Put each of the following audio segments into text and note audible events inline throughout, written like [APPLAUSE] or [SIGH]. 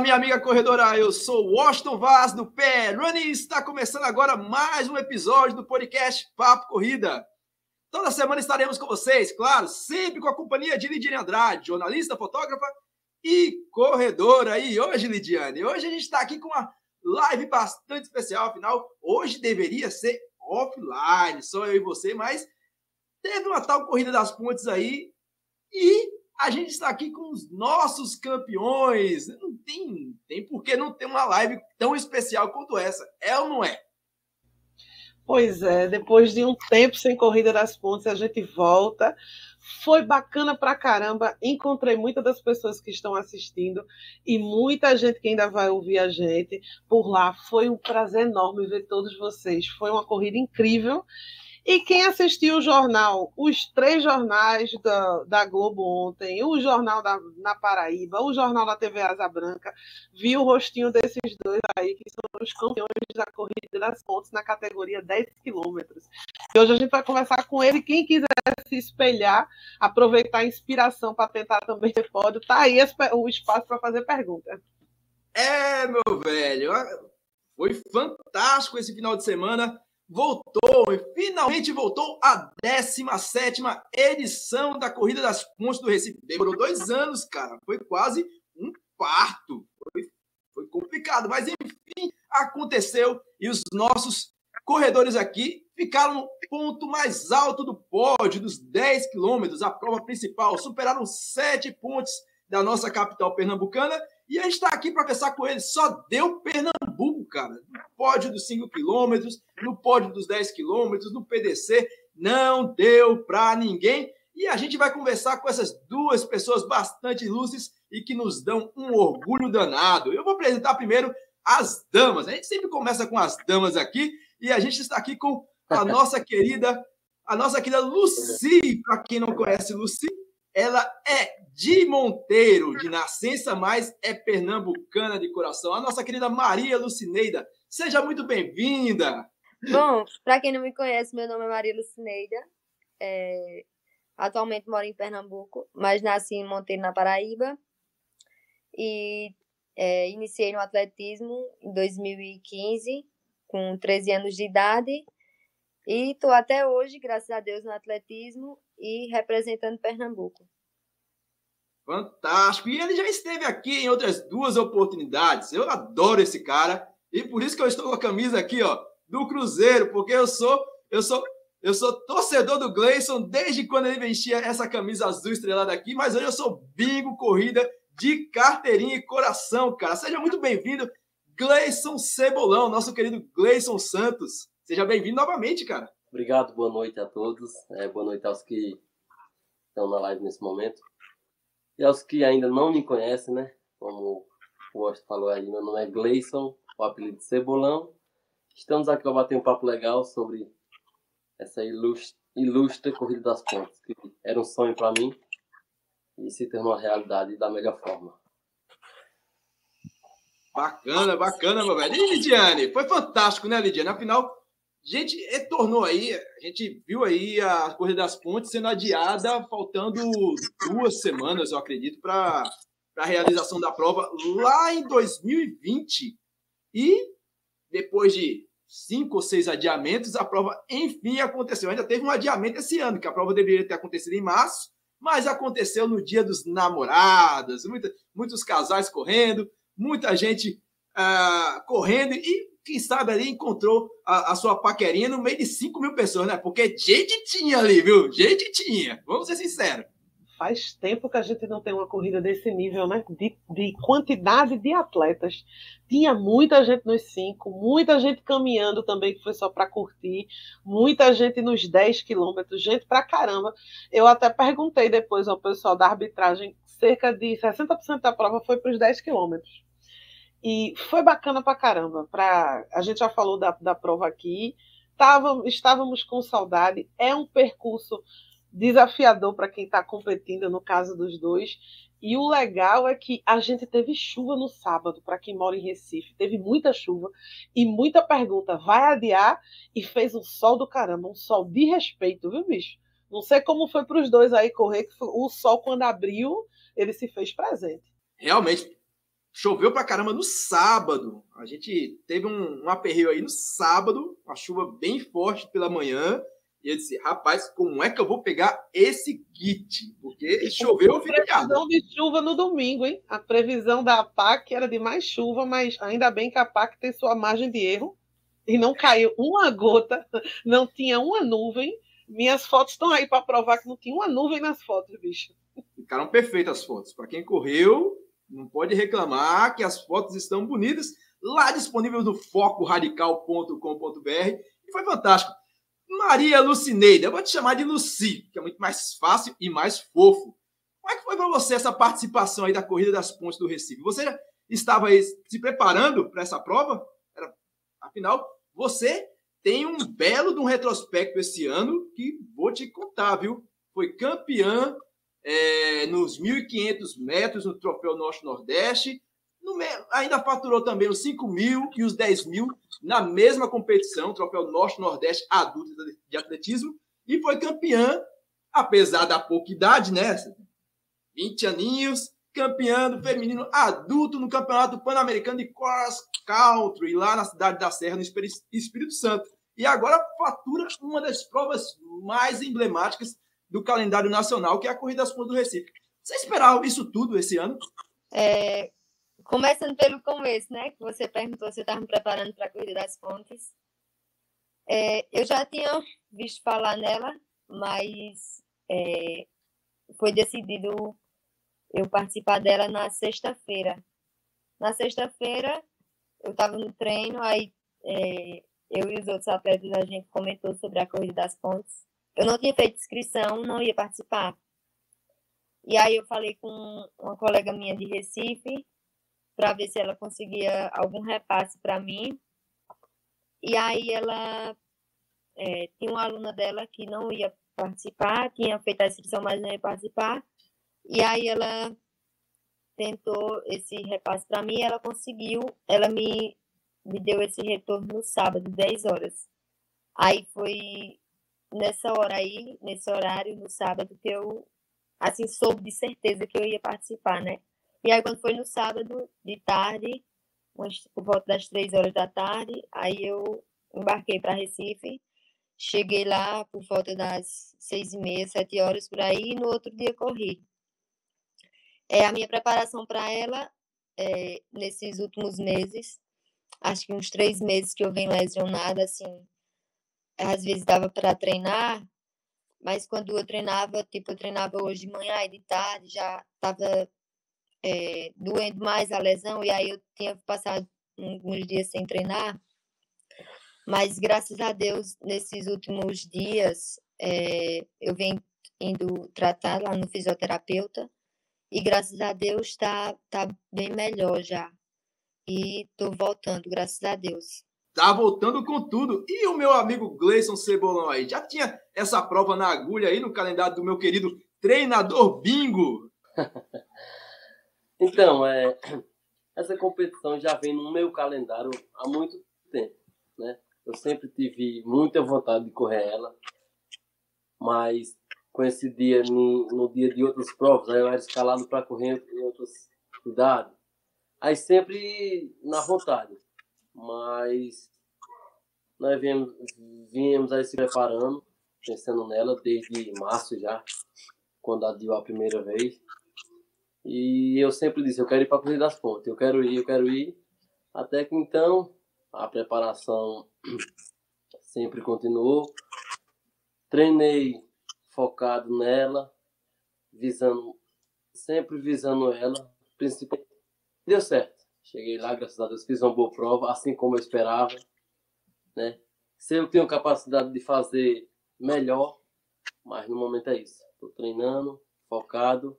fala minha amiga corredora, eu sou Washington Vaz do Pé Running está começando agora mais um episódio do podcast Papo Corrida. Toda semana estaremos com vocês, claro, sempre com a companhia de Lidiane Andrade, jornalista, fotógrafa e corredora. E hoje, Lidiane, hoje a gente está aqui com uma live bastante especial, afinal, hoje deveria ser offline, só eu e você, mas teve uma tal corrida das pontes aí e a gente está aqui com os nossos campeões. Não tem, tem por que não ter uma live tão especial quanto essa. É ou não é? Pois é, depois de um tempo sem corrida das pontes, a gente volta. Foi bacana pra caramba. Encontrei muitas das pessoas que estão assistindo e muita gente que ainda vai ouvir a gente por lá. Foi um prazer enorme ver todos vocês. Foi uma corrida incrível. E quem assistiu o jornal, os três jornais da, da Globo ontem, o jornal da, na Paraíba, o jornal da TV Asa Branca, viu o rostinho desses dois aí, que são os campeões da corrida das pontes na categoria 10 quilômetros. E hoje a gente vai conversar com ele. Quem quiser se espelhar, aproveitar a inspiração para tentar também ter pódio, tá aí o espaço para fazer pergunta. É, meu velho, foi fantástico esse final de semana voltou e finalmente voltou a 17 edição da Corrida das Pontes do Recife. Demorou dois anos, cara. Foi quase um parto. Foi, foi complicado, mas enfim, aconteceu e os nossos corredores aqui ficaram no ponto mais alto do pódio, dos 10 quilômetros, a prova principal. Superaram sete pontes da nossa capital pernambucana e a gente está aqui para conversar com ele. Só deu Pernambuco, cara. No pódio dos 5 quilômetros, no pódio dos 10 quilômetros, no PDC. Não deu para ninguém. E a gente vai conversar com essas duas pessoas bastante ilustres e que nos dão um orgulho danado. Eu vou apresentar primeiro as damas. A gente sempre começa com as damas aqui e a gente está aqui com a [LAUGHS] nossa querida, a nossa querida Lucy. Para quem não conhece Lucy, ela é de Monteiro, de nascença, mas é pernambucana de coração. A nossa querida Maria Lucineida. Seja muito bem-vinda. Bom, para quem não me conhece, meu nome é Maria Lucineida. É... Atualmente moro em Pernambuco, mas nasci em Monteiro, na Paraíba. E é, iniciei no atletismo em 2015, com 13 anos de idade. E estou até hoje, graças a Deus, no atletismo e representando Pernambuco. Fantástico! E ele já esteve aqui em outras duas oportunidades. Eu adoro esse cara e por isso que eu estou com a camisa aqui, ó, do Cruzeiro, porque eu sou, eu sou, eu sou torcedor do Gleison desde quando ele vestia essa camisa azul estrelada aqui, mas hoje eu sou bingo corrida de carteirinha e coração, cara. Seja muito bem-vindo, Gleison Cebolão, nosso querido Gleison Santos. Seja bem-vindo novamente, cara. Obrigado, boa noite a todos. É, boa noite aos que estão na live nesse momento. E aos que ainda não me conhecem, né? Como o Austin falou aí, meu nome é Gleison, o apelido Cebolão. Estamos aqui para bater um papo legal sobre essa ilustre, ilustre Corrida das Pontes, que era um sonho para mim e se tornou realidade da melhor forma. Bacana, bacana, meu velho. E Lidiane? Foi fantástico, né, Lidiane? Afinal, gente retornou aí, a gente viu aí a Corrida das Pontes sendo adiada, faltando duas semanas, eu acredito, para a realização da prova lá em 2020. E depois de cinco ou seis adiamentos, a prova enfim aconteceu. Ainda teve um adiamento esse ano, que a prova deveria ter acontecido em março, mas aconteceu no dia dos namorados, muita, muitos casais correndo, muita gente uh, correndo e quem sabe ali encontrou a, a, sua paquerinha no meio de 5 mil pessoas, né? Porque gente tinha ali, viu? Gente tinha. Vamos ser sinceros. Faz tempo que a gente não tem uma corrida desse nível, né? De, de, quantidade de atletas. Tinha muita gente nos cinco, muita gente caminhando também, que foi só para curtir, muita gente nos 10 quilômetros, gente pra caramba. Eu até perguntei depois ao pessoal da arbitragem, cerca de 60% da prova foi para os 10 quilômetros. E foi bacana pra caramba. Pra, a gente já falou da, da prova aqui, Tava, estávamos com saudade. É um percurso desafiador para quem está competindo, no caso dos dois. E o legal é que a gente teve chuva no sábado, para quem mora em Recife. Teve muita chuva e muita pergunta. Vai adiar? E fez um sol do caramba, um sol de respeito, viu, bicho? Não sei como foi para os dois aí correr, que o sol, quando abriu, ele se fez presente. Realmente, choveu pra caramba no sábado. A gente teve um, um aperreio aí no sábado, uma chuva bem forte pela manhã. E eu disse, rapaz, como é que eu vou pegar esse kit? Porque choveu o feriado. previsão de chuva no domingo, hein? A previsão da PAC era de mais chuva, mas ainda bem que a PAC tem sua margem de erro. E não caiu uma gota, [LAUGHS] não tinha uma nuvem. Minhas fotos estão aí para provar que não tinha uma nuvem nas fotos, bicho. Ficaram perfeitas as fotos. Para quem correu, não pode reclamar que as fotos estão bonitas. Lá disponível no focoradical.com.br. E foi fantástico. Maria Lucineida, eu vou te chamar de Luci, que é muito mais fácil e mais fofo. Como é que foi para você essa participação aí da Corrida das Pontes do Recife? Você estava aí se preparando para essa prova? Era, afinal, você tem um belo de um retrospecto esse ano que vou te contar, viu? Foi campeã é, nos 1.500 metros no Troféu Norte-Nordeste, ainda faturou também os 5 mil e os 10 mil na mesma competição, Troféu Norte-Nordeste Adulto de Atletismo, e foi campeã, apesar da pouca idade, né? 20 aninhos, campeã do feminino adulto no Campeonato Pan-Americano de Cross Country, lá na cidade da Serra, no Espírito Santo. E agora fatura uma das provas mais emblemáticas do calendário nacional, que é a Corrida das Pontas do Recife. Você esperava isso tudo esse ano? É, Começando pelo começo, né? Que você perguntou se eu estava me preparando para a Corrida das Pontes. É, eu já tinha visto falar nela, mas é, foi decidido eu participar dela na sexta-feira. Na sexta-feira, eu estava no treino, aí é, eu e os outros atletas, a gente comentou sobre a Corrida das Pontes. Eu não tinha feito inscrição, não ia participar. E aí eu falei com uma colega minha de Recife, para ver se ela conseguia algum repasse para mim. E aí ela é, tinha uma aluna dela que não ia participar, tinha feito a inscrição, mas não ia participar. E aí ela tentou esse repasse para mim, ela conseguiu, ela me, me deu esse retorno no sábado, 10 horas. Aí foi nessa hora aí, nesse horário, no sábado, que eu assim soube de certeza que eu ia participar, né? E aí, quando foi no sábado, de tarde, por volta das três horas da tarde, aí eu embarquei para Recife. Cheguei lá por volta das seis e meia, sete horas por aí, e no outro dia corri. É, a minha preparação para ela, é, nesses últimos meses, acho que uns três meses que eu venho lesionada, assim, às vezes dava para treinar, mas quando eu treinava, tipo, eu treinava hoje de manhã e de tarde, já estava é, doendo mais a lesão, e aí eu tinha passado uns dias sem treinar. Mas graças a Deus, nesses últimos dias, é, eu venho indo tratar lá no fisioterapeuta, e graças a Deus está tá bem melhor já. E estou voltando, graças a Deus. Tá voltando com tudo. E o meu amigo Gleison Cebolão aí? Já tinha essa prova na agulha aí no calendário do meu querido treinador Bingo? [LAUGHS] Então, é, essa competição já vem no meu calendário há muito tempo, né? Eu sempre tive muita vontade de correr ela, mas com esse dia, no dia de outras provas, eu era escalado para correr em outras cidades. Aí sempre na vontade, mas nós viemos, aí se preparando, pensando nela desde março já, quando adiou a primeira vez. E eu sempre disse, eu quero ir para a Corrida das Pontes, eu quero ir, eu quero ir. Até que então a preparação [CLEARS THROAT] sempre continuou. Treinei focado nela. visando, sempre visando ela, principalmente. Deu certo. Cheguei lá, graças a Deus, fiz uma boa prova, assim como eu esperava. Né? Se eu tenho capacidade de fazer melhor, mas no momento é isso. Estou treinando, focado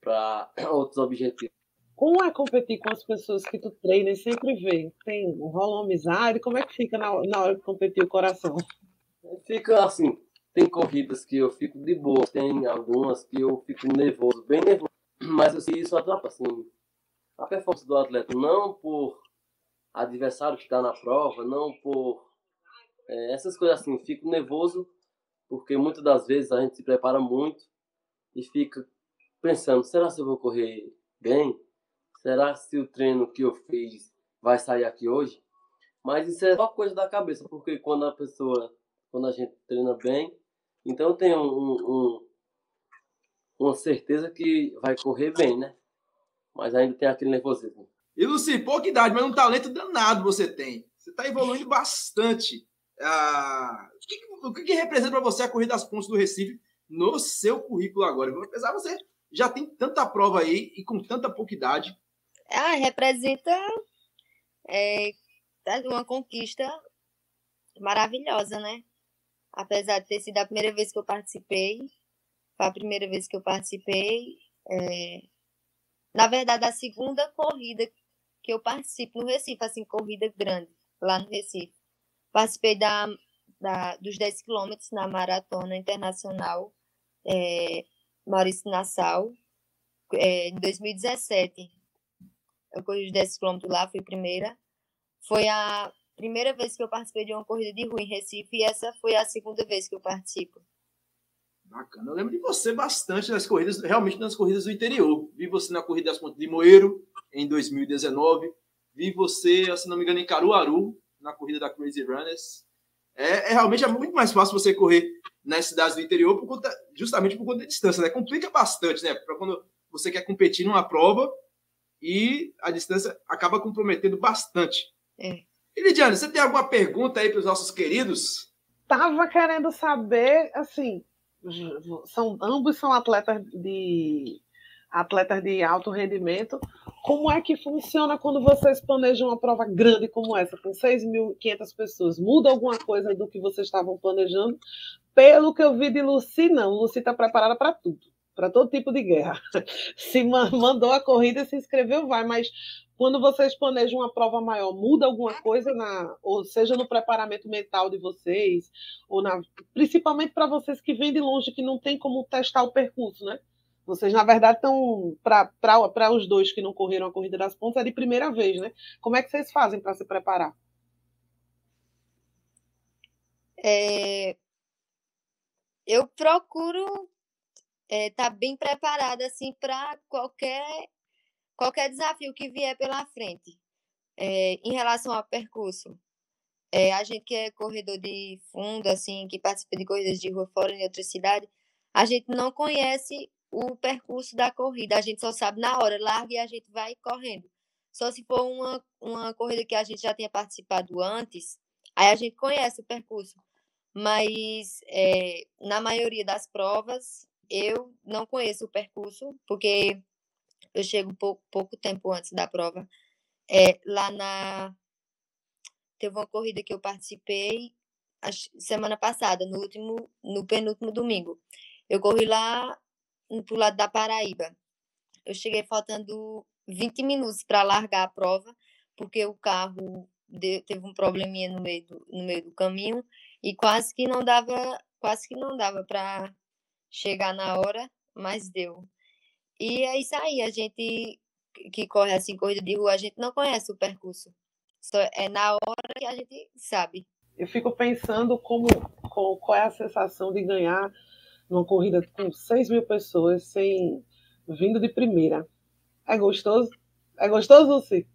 para [COUGHS] outros objetivos. Como é competir com as pessoas que tu treina e sempre vê? Tem, rola uma amizade? Como é que fica na, na hora de competir o coração? Fica assim, tem corridas que eu fico de boa, tem algumas que eu fico nervoso, bem nervoso. Mas assim, isso atrapalha assim, a performance do atleta, não por adversário que está na prova, não por é, essas coisas assim, fico nervoso porque muitas das vezes a gente se prepara muito e fica pensando, será se eu vou correr bem? Será se o treino que eu fiz vai sair aqui hoje? Mas isso é só coisa da cabeça, porque quando a pessoa, quando a gente treina bem, então tenho um, um, uma certeza que vai correr bem, né? Mas ainda tem aquele nervosismo. E Luci, pouca idade, mas um talento danado você tem. Você está evoluindo bastante. Ah, o, que, o que, que representa para você a Corrida das Pontes do Recife no seu currículo agora? Apesar de você já tem tanta prova aí e com tanta pouca idade. Ah, representa é, uma conquista maravilhosa, né? Apesar de ter sido a primeira vez que eu participei, foi a primeira vez que eu participei. É, na verdade, a segunda corrida que eu participo no Recife, assim, corrida grande, lá no Recife. Participei da, da, dos 10 quilômetros na Maratona Internacional é, Maurício Nassau, é, em 2017. Eu corri os 10 quilômetros lá, fui primeira. Foi a primeira vez que eu participei de uma corrida de rua em Recife e essa foi a segunda vez que eu participo. Bacana. Eu lembro de você bastante nas corridas, realmente nas corridas do interior. Vi você na corrida das Pontes de Moeiro, em 2019. Vi você, se não me engano, em Caruaru, na corrida da Crazy Runners. É, é, realmente é muito mais fácil você correr nas cidades do interior por conta, justamente por conta da distância, né? Complica bastante, né? Para quando você quer competir numa prova e a distância acaba comprometendo bastante. É. E Lidiane, você tem alguma pergunta aí para os nossos queridos? Tava querendo saber, assim, são ambos são atletas de atletas de alto rendimento. Como é que funciona quando vocês planejam uma prova grande como essa, com 6.500 pessoas? Muda alguma coisa do que vocês estavam planejando? Pelo que eu vi de Lucy, não. Lucy está preparada para tudo, para todo tipo de guerra. [LAUGHS] Se mandou a corrida, se inscreveu, vai. Mas quando vocês planejam uma prova maior, muda alguma coisa na, ou seja, no preparamento mental de vocês, ou na, principalmente para vocês que vêm de longe, que não tem como testar o percurso, né? Vocês, na verdade, estão. Para os dois que não correram a Corrida das Pontes, é de primeira vez, né? Como é que vocês fazem para se preparar? É, eu procuro estar é, tá bem preparada assim, para qualquer, qualquer desafio que vier pela frente. É, em relação ao percurso, é, a gente que é corredor de fundo, assim, que participa de corridas de rua fora em outra cidade, a gente não conhece o percurso da corrida. A gente só sabe na hora, larga e a gente vai correndo. Só se for uma, uma corrida que a gente já tenha participado antes, aí a gente conhece o percurso. Mas é, na maioria das provas, eu não conheço o percurso, porque eu chego pouco, pouco tempo antes da prova. É, lá na. Teve uma corrida que eu participei semana passada, no último, no penúltimo domingo. Eu corri lá pro lado da Paraíba. Eu cheguei faltando 20 minutos para largar a prova, porque o carro deu, teve um probleminha no meio, do, no meio do caminho e quase que não dava, quase que não dava para chegar na hora, mas deu. E é isso aí, a gente que corre assim, corrida de rua, a gente não conhece o percurso. Só é na hora que a gente sabe. Eu fico pensando como, qual é a sensação de ganhar numa corrida com 6 mil pessoas, sem vindo de primeira. É gostoso? É gostoso, Lucy?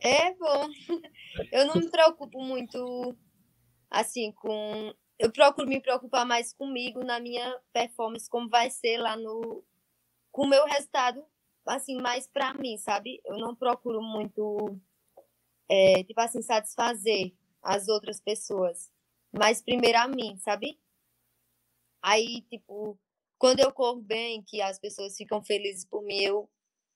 É bom. [LAUGHS] Eu não me preocupo muito assim com. Eu procuro me preocupar mais comigo na minha performance, como vai ser lá no. com o meu resultado, assim, mais para mim, sabe? Eu não procuro muito, é, tipo assim, satisfazer as outras pessoas, mas primeiro a mim, sabe? Aí, tipo, quando eu corro bem, que as pessoas ficam felizes por mim, eu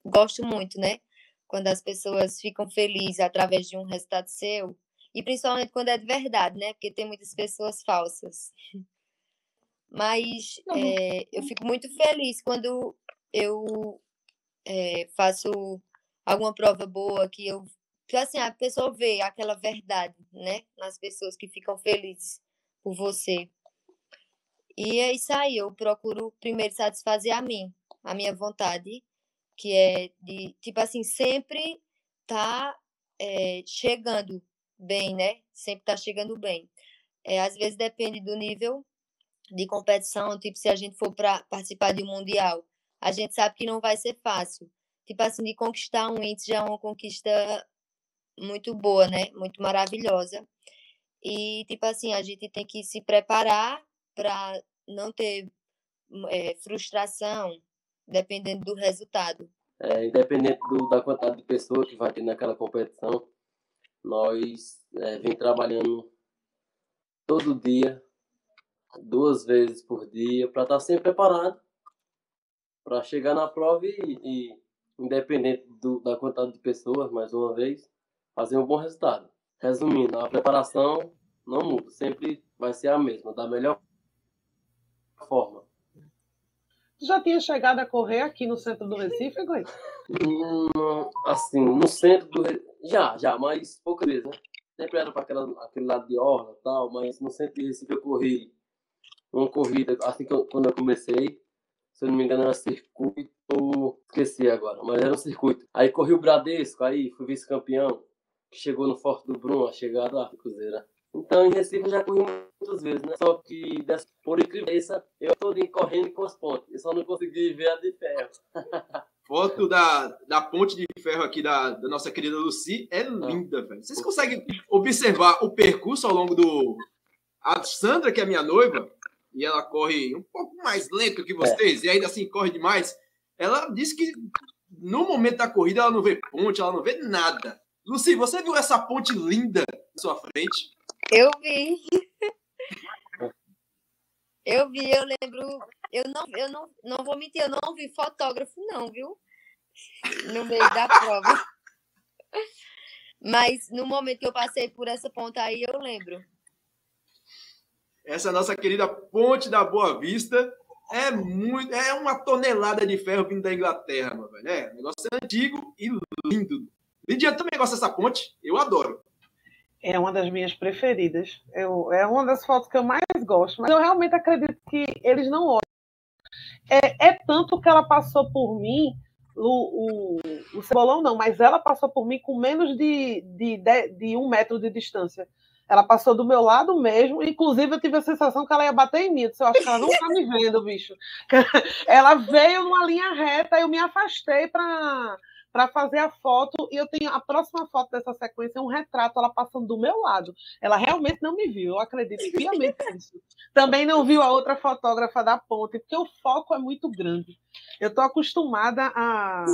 gosto muito, né? Quando as pessoas ficam felizes através de um resultado seu, e principalmente quando é de verdade, né? Porque tem muitas pessoas falsas. Mas é, eu fico muito feliz quando eu é, faço alguma prova boa, que eu. Que assim, a pessoa vê aquela verdade, né? Nas pessoas que ficam felizes por você. E é isso aí, eu procuro primeiro satisfazer a mim, a minha vontade, que é de, tipo assim, sempre tá é, chegando bem, né? Sempre tá chegando bem. É, às vezes depende do nível de competição, tipo, se a gente for para participar de um mundial, a gente sabe que não vai ser fácil. Tipo assim, de conquistar um índice já é uma conquista muito boa, né? Muito maravilhosa. E, tipo assim, a gente tem que se preparar para não ter é, frustração dependendo do resultado. É, independente do, da quantidade de pessoas que vai ter naquela competição, nós é, vem trabalhando todo dia, duas vezes por dia, para estar tá sempre preparado para chegar na prova e, e independente do, da quantidade de pessoas, mais uma vez, fazer um bom resultado. Resumindo, a preparação não muda, sempre vai ser a mesma, da melhor forma. Tu já tinha chegado a correr aqui no centro do Recife, Goi? Hum, assim, no centro do Recife, já, já, mas poucas vezes, né? Sempre era para aquele lado de Orla e tal, mas no centro do Recife eu corri uma corrida, assim que eu, quando eu comecei, se eu não me engano era circuito, esqueci agora, mas era um circuito. Aí corri o Bradesco, aí fui vice-campeão, que chegou no Forte do Bruno, a chegada à Cruzeira. Então, em Recife eu já corri muitas vezes, né? Só que, por incrível eu tô correndo com as pontes. Eu só não consegui ver a de ferro. [LAUGHS] Foto da, da ponte de ferro aqui da, da nossa querida Lucy é linda, velho. Vocês conseguem observar o percurso ao longo do. A Sandra, que é minha noiva, e ela corre um pouco mais lento que vocês, é. e ainda assim corre demais. Ela disse que no momento da corrida ela não vê ponte, ela não vê nada. Lucy, você viu essa ponte linda na sua frente? Eu vi. [LAUGHS] Eu vi, eu lembro. Eu não, eu não, não vou mentir, eu não vi fotógrafo, não, viu? No meio da prova. Mas no momento que eu passei por essa ponta aí, eu lembro. Essa nossa querida Ponte da Boa Vista é muito. É uma tonelada de ferro vindo da Inglaterra, meu velho. É, o negócio é antigo e lindo. Lidiane também gosta dessa ponte, eu adoro. É uma das minhas preferidas. Eu, é uma das fotos que eu mais gosto. Mas eu realmente acredito que eles não olham. É, é tanto que ela passou por mim, o, o, o Cebolão não, mas ela passou por mim com menos de, de, de, de um metro de distância. Ela passou do meu lado mesmo, inclusive eu tive a sensação que ela ia bater em mim. Eu, disse, eu acho que ela não está me vendo, bicho. [LAUGHS] Ela veio numa linha reta, eu me afastei para para fazer a foto e eu tenho a próxima foto dessa sequência é um retrato ela passando do meu lado. Ela realmente não me viu, eu acredito piamente [LAUGHS] nisso. Também não viu a outra fotógrafa da ponte, porque o foco é muito grande. Eu estou acostumada a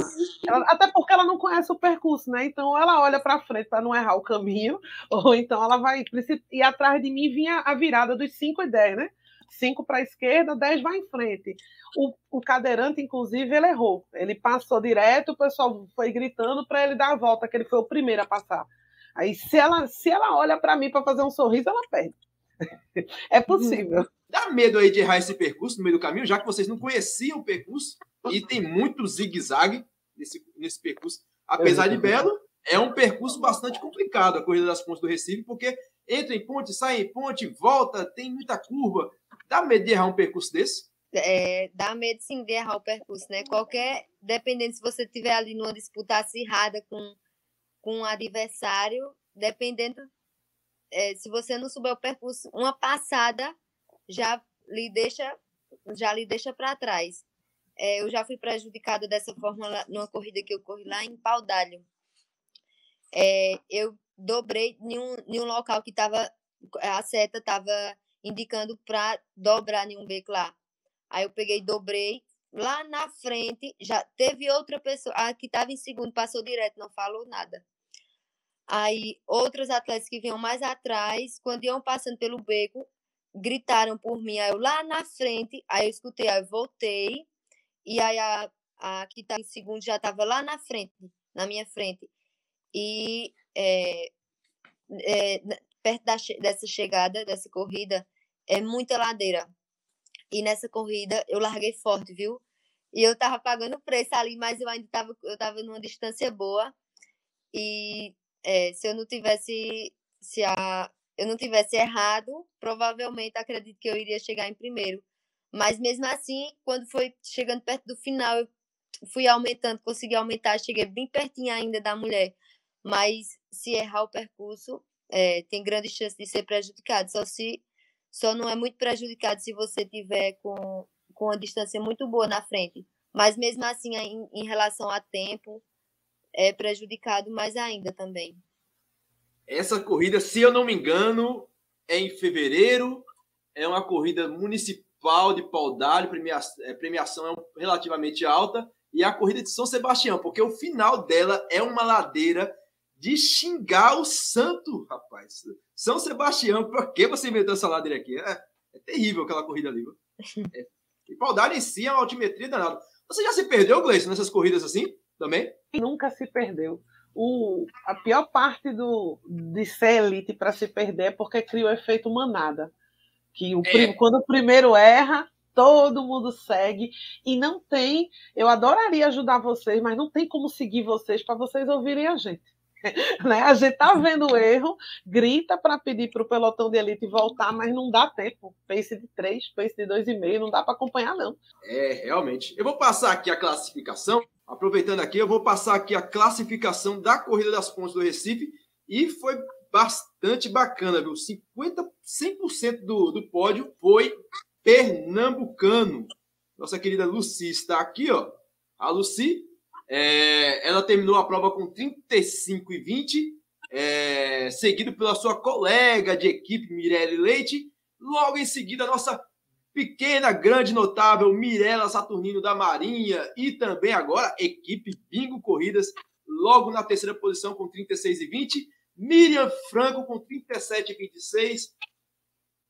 ela, até porque ela não conhece o percurso, né? Então ela olha para frente para não errar o caminho, [LAUGHS] ou então ela vai e atrás de mim vinha a virada dos 5 e 10, né? 5 para a esquerda, 10 vai em frente. O, o, cadeirante, inclusive, ele errou. Ele passou direto, o pessoal foi gritando para ele dar a volta, que ele foi o primeiro a passar. Aí, se ela, se ela olha para mim para fazer um sorriso, ela perde. [LAUGHS] é possível. Dá medo aí de errar esse percurso no meio do caminho, já que vocês não conheciam o percurso e tem muito zigue-zague nesse, nesse percurso. Apesar de belo, é um percurso bastante complicado a corrida das pontes do Recife, porque entra em ponte, sai em ponte, volta, tem muita curva. Dá medo de errar um percurso desse? É, dá medo sim de errar o percurso, né? Qualquer, dependendo se você tiver ali numa disputa acirrada com, com um adversário, dependendo, é, se você não souber o percurso, uma passada já lhe deixa, já lhe deixa para trás. É, eu já fui prejudicada dessa forma lá, numa corrida que eu corri lá em Paudalho. É, eu dobrei em um, em um local que estava a seta estava indicando para dobrar em um beco lá. Aí eu peguei, dobrei. Lá na frente, já teve outra pessoa, a que estava em segundo, passou direto, não falou nada. Aí, outros atletas que vinham mais atrás, quando iam passando pelo beco, gritaram por mim, aí eu lá na frente, aí eu escutei, aí eu voltei, e aí a, a que estava em segundo já estava lá na frente, na minha frente. E é, é, perto da, dessa chegada, dessa corrida, é muita ladeira. E nessa corrida eu larguei forte, viu? E eu tava pagando preço ali, mas eu ainda tava, eu tava numa distância boa. E é, se eu não tivesse, se a, eu não tivesse errado, provavelmente acredito que eu iria chegar em primeiro. Mas mesmo assim, quando foi chegando perto do final, eu fui aumentando, consegui aumentar, cheguei bem pertinho ainda da mulher. Mas se errar o percurso, é, tem grande chance de ser prejudicado. Só se só não é muito prejudicado se você tiver com, com uma distância muito boa na frente. Mas mesmo assim, em, em relação a tempo, é prejudicado mais ainda também. Essa corrida, se eu não me engano, é em fevereiro. É uma corrida municipal de Paudalho, premiação, é, premiação é relativamente alta. E a corrida de São Sebastião, porque o final dela é uma ladeira de xingar o santo, rapaz. São Sebastião, por que você inventou essa ladeira aqui? É, é terrível aquela corrida ali. [LAUGHS] É, e Paudalho em si é uma altimetria danada. Você já se perdeu, Gleice, nessas corridas assim também? Nunca se perdeu o, a pior parte do, de ser elite para se perder é porque cria o efeito manada. Que o, é. quando o primeiro erra, todo mundo segue. E não tem. Eu adoraria ajudar vocês, mas não tem como seguir vocês para vocês ouvirem a gente. [LAUGHS] né? A gente tá vendo o erro, grita para pedir para o pelotão de elite voltar, mas não dá tempo. Pace de 3, pace de 2,5, não dá para acompanhar, não. É, realmente. Eu vou passar aqui a classificação. Aproveitando aqui, eu vou passar aqui a classificação da Corrida das Pontes do Recife e foi bastante bacana, viu? 50, 100% do, do pódio foi pernambucano. Nossa querida Luci está aqui, ó. A Luci, é, ela terminou a prova com 35 e 20, é, seguido pela sua colega de equipe, Mirelle Leite. Logo em seguida, a nossa pequena, grande, notável Mirela Saturnino da Marinha e também agora equipe Bingo Corridas, logo na terceira posição com 36 e 20. Miriam Franco com 37 e 26,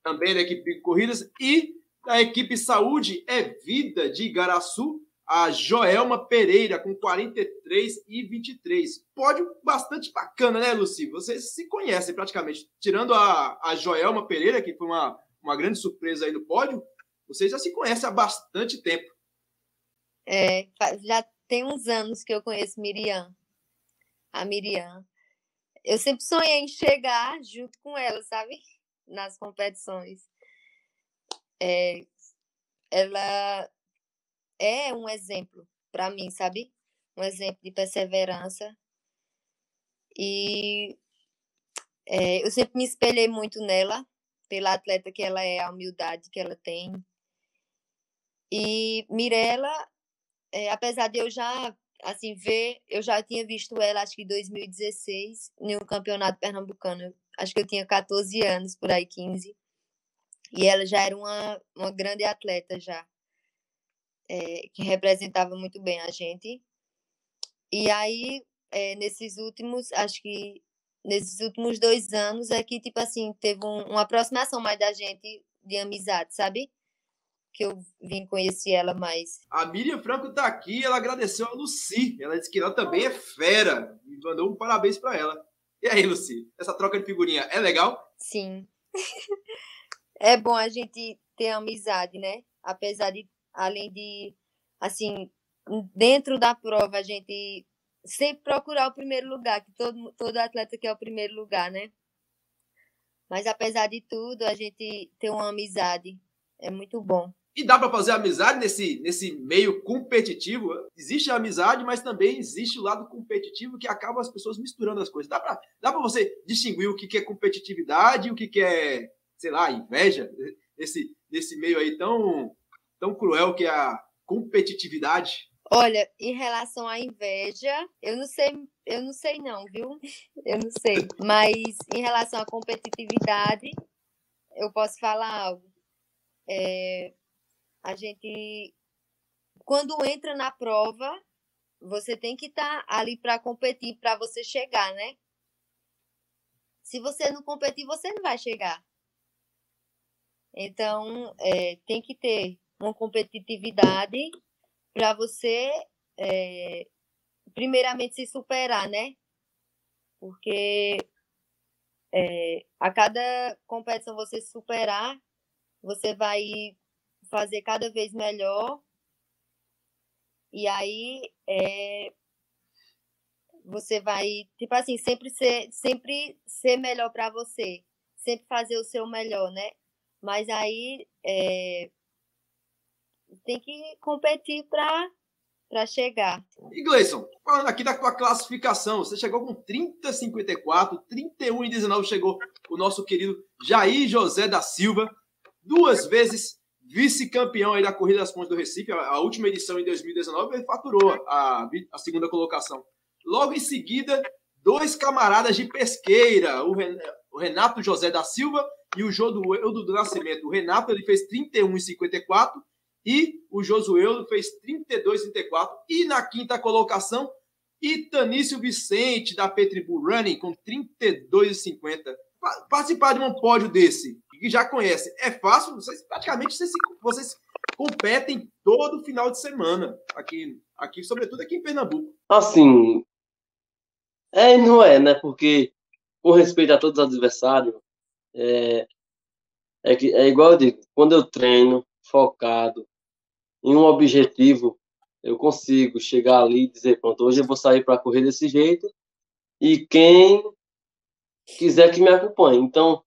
também da equipe Bingo Corridas. E da equipe Saúde é Vida de Igaraçu, a Joelma Pereira com 43 e 23. Pódio bastante bacana, né, Luci? Vocês se conhecem praticamente. Tirando a, a Joelma Pereira, que foi uma, uma grande surpresa aí no pódio, vocês já se conhecem há bastante tempo. É, já tem uns anos que eu conheço Miriam. A Miriam. Eu sempre sonhei em chegar junto com ela, sabe? Nas competições. É, ela é um exemplo para mim, sabe? Um exemplo de perseverança. E é, eu sempre me espelhei muito nela, pela atleta que ela é, a humildade que ela tem, e Mirella, é, apesar de eu já assim ver, eu já tinha visto ela acho que em 2016 em um campeonato pernambucano. Acho que eu tinha 14 anos, por aí 15. E ela já era uma, uma grande atleta já. É, que representava muito bem a gente. E aí, é, nesses últimos, acho que nesses últimos dois anos é que, tipo assim, teve um, uma aproximação mais da gente de amizade, sabe? que eu vim conhecer ela mais. A Miriam Franco está aqui, ela agradeceu a Luci. Ela disse que ela também é fera e mandou um parabéns para ela. E aí, Luci, essa troca de figurinha é legal? Sim. [LAUGHS] é bom a gente ter amizade, né? Apesar de, além de, assim, dentro da prova, a gente sempre procurar o primeiro lugar, que todo, todo atleta quer o primeiro lugar, né? Mas apesar de tudo, a gente ter uma amizade é muito bom. E dá para fazer amizade nesse, nesse meio competitivo. Existe a amizade, mas também existe o lado competitivo que acaba as pessoas misturando as coisas. Dá para dá você distinguir o que, que é competitividade o que, que é, sei lá, inveja? Nesse, nesse meio aí tão, tão cruel que é a competitividade. Olha, em relação à inveja, eu não sei, eu não sei não, viu? Eu não sei. Mas em relação à competitividade, eu posso falar algo. É, a gente, quando entra na prova, você tem que estar tá ali para competir, para você chegar, né? Se você não competir, você não vai chegar. Então, é, tem que ter uma competitividade para você, é, primeiramente, se superar, né? Porque é, a cada competição você superar, você vai fazer cada vez melhor. E aí é, você vai, tipo assim, sempre ser, sempre ser melhor para você, sempre fazer o seu melhor, né? Mas aí é, tem que competir para para chegar. E Gleison, falando aqui da tua classificação, você chegou com 30 54, 31 e 19 chegou o nosso querido Jair José da Silva, duas vezes vice-campeão aí da Corrida das Pontes do Recife, a, última edição em 2019, ele faturou a, a segunda colocação. Logo em seguida, dois camaradas de pesqueira, o Renato José da Silva e o Jodueldo do Nascimento. O Renato ele fez 31 e 54 e o Josueldo fez 32 e 34. Na quinta colocação, Itanício Vicente da Petribu Running com 32 e 50. Participar de um pódio desse, que já conhece, é fácil, vocês praticamente vocês, vocês competem todo final de semana aqui, aqui, sobretudo aqui em Pernambuco. Assim, é e não é, né? Porque com respeito a todos os adversários, é, é, que, é igual eu digo, quando eu treino focado em um objetivo, eu consigo chegar ali e dizer, pronto, hoje eu vou sair para correr desse jeito e quem quiser que me acompanhe. Então,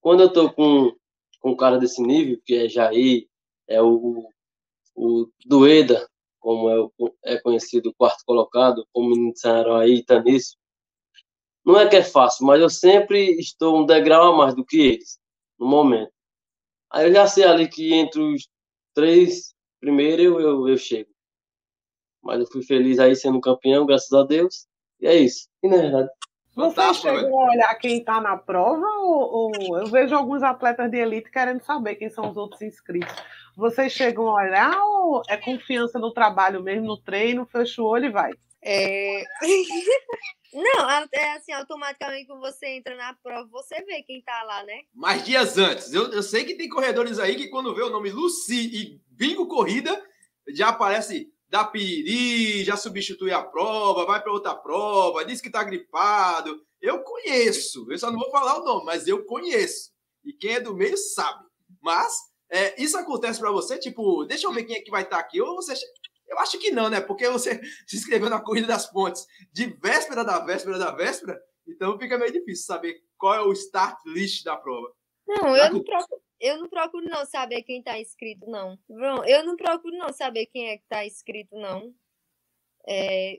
quando eu estou com, com um cara desse nível, que é Jair, é o, o Dueda, como é, é conhecido, o quarto colocado, como disseram aí, Tanício, não é que é fácil, mas eu sempre estou um degrau a mais do que eles, no momento. Aí eu já sei ali que entre os três primeiros eu, eu, eu chego. Mas eu fui feliz aí sendo campeão, graças a Deus. E é isso. E na verdade. Você chegou a olhar quem está na prova ou, ou, eu vejo alguns atletas de elite querendo saber quem são os outros inscritos? Vocês chegam a olhar ou é confiança no trabalho mesmo, no treino, fecha o olho e vai? É... [LAUGHS] Não, é assim, automaticamente quando você entra na prova, você vê quem tá lá, né? Mais dias antes. Eu, eu sei que tem corredores aí que quando vê o nome Luci e Bingo Corrida, já aparece da Piri, já substitui a prova, vai para outra prova, diz que tá gripado. Eu conheço, eu só não vou falar o nome, mas eu conheço. E quem é do meio sabe. Mas é, isso acontece para você, tipo, deixa eu ver quem é que vai estar tá aqui. Ou você eu acho que não, né? Porque você [LAUGHS] se inscreveu na Corrida das Pontes de véspera da véspera da véspera, então fica meio difícil saber qual é o start list da prova. Não, eu não procuro, eu não procuro não saber quem está inscrito, não. Eu não procuro não saber quem é que está inscrito, não. É,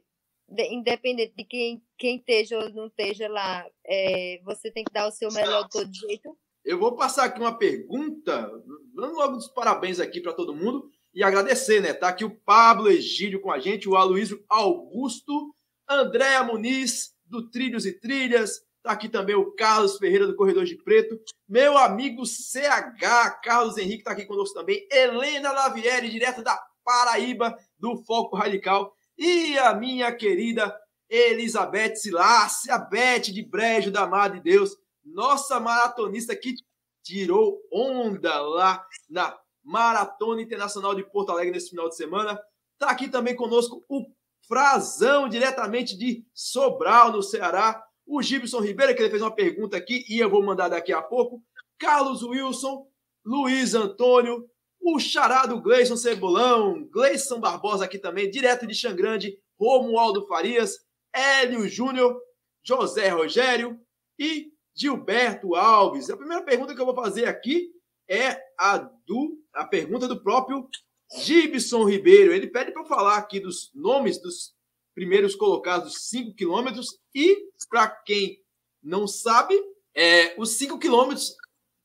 independente de quem, quem esteja ou não esteja lá, é, você tem que dar o seu melhor de todo jeito. Eu vou passar aqui uma pergunta, dando logo os parabéns aqui para todo mundo. E agradecer, né? Tá aqui o Pablo Egídio com a gente, o Aloysio Augusto, Andréa Muniz, do Trilhos e Trilhas, tá aqui também o Carlos Ferreira, do Corredor de Preto, meu amigo CH, Carlos Henrique tá aqui conosco também, Helena Lavieri, direto da Paraíba, do Foco Radical, e a minha querida Elizabeth Silassi, a Beth de Brejo da Mar de Deus, nossa maratonista que tirou onda lá na Maratona Internacional de Porto Alegre nesse final de semana. Está aqui também conosco o Frazão, diretamente de Sobral, no Ceará. O Gibson Ribeiro, que ele fez uma pergunta aqui e eu vou mandar daqui a pouco. Carlos Wilson, Luiz Antônio, o charado Gleison Cebolão, Gleison Barbosa aqui também, direto de Xangrande, Romualdo Farias, Hélio Júnior, José Rogério e Gilberto Alves. A primeira pergunta que eu vou fazer aqui é a do a pergunta do próprio Gibson Ribeiro. Ele pede para falar aqui dos nomes dos primeiros colocados dos 5 quilômetros e, para quem não sabe, é, os 5 quilômetros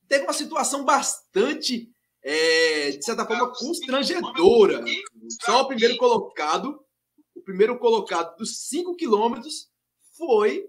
teve uma situação bastante, é, de certa forma, constrangedora. Só o primeiro colocado, o primeiro colocado dos 5 quilômetros foi,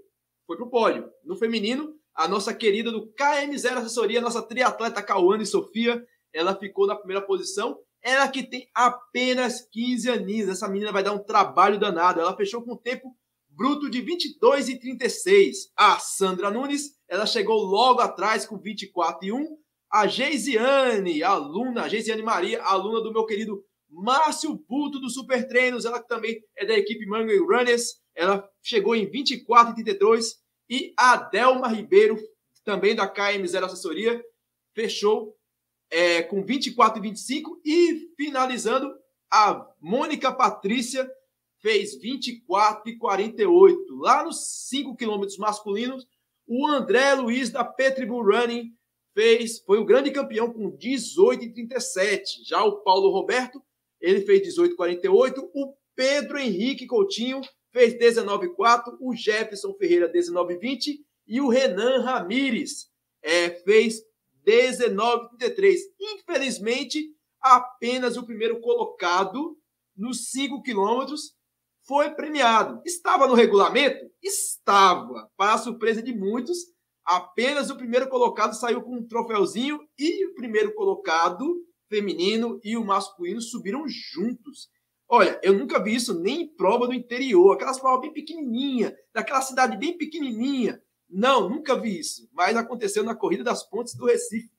foi para o pódio. No feminino, a nossa querida do KM0 Assessoria, nossa triatleta Cauane Sofia, ela ficou na primeira posição. Ela que tem apenas 15 aninhos. Essa menina vai dar um trabalho danado. Ela fechou com um tempo bruto de 22 e 36. A Sandra Nunes, ela chegou logo atrás com 24 e 1. a Geisiane, aluna, a Geisiane Maria, aluna do meu querido Márcio Buto do Super Treinos, ela que também é da equipe Mango Runners, ela chegou em 24 e 32 e a Delma Ribeiro, também da KM0 Assessoria, fechou é, com 24 e 25 e finalizando a Mônica Patrícia fez 24 e 48. Lá nos 5 quilômetros masculinos, o André Luiz da Petribull Running fez, foi o grande campeão com 18 e 37. Já o Paulo Roberto, ele fez 18 e 48. O Pedro Henrique Coutinho fez 19 e 4. O Jefferson Ferreira, 19 e 20. E o Renan Ramires é, fez 19 e 33. Infelizmente, apenas o primeiro colocado nos 5 quilômetros foi premiado. Estava no regulamento? Estava. Para a surpresa de muitos, apenas o primeiro colocado saiu com um troféuzinho e o primeiro colocado feminino e o masculino subiram juntos. Olha, eu nunca vi isso nem em prova do interior, aquelas provas bem pequenininha, daquela cidade bem pequenininha. Não, nunca vi isso, mas aconteceu na corrida das pontes do Recife.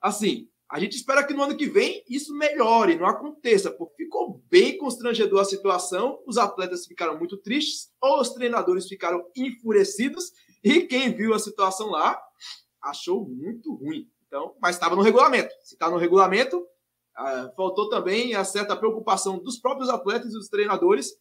Assim, a gente espera que no ano que vem isso melhore, não aconteça, porque ficou bem constrangedor a situação, os atletas ficaram muito tristes, os treinadores ficaram enfurecidos e quem viu a situação lá achou muito ruim. Então, mas estava no regulamento. Se está no regulamento, ah, faltou também a certa preocupação dos próprios atletas e dos treinadores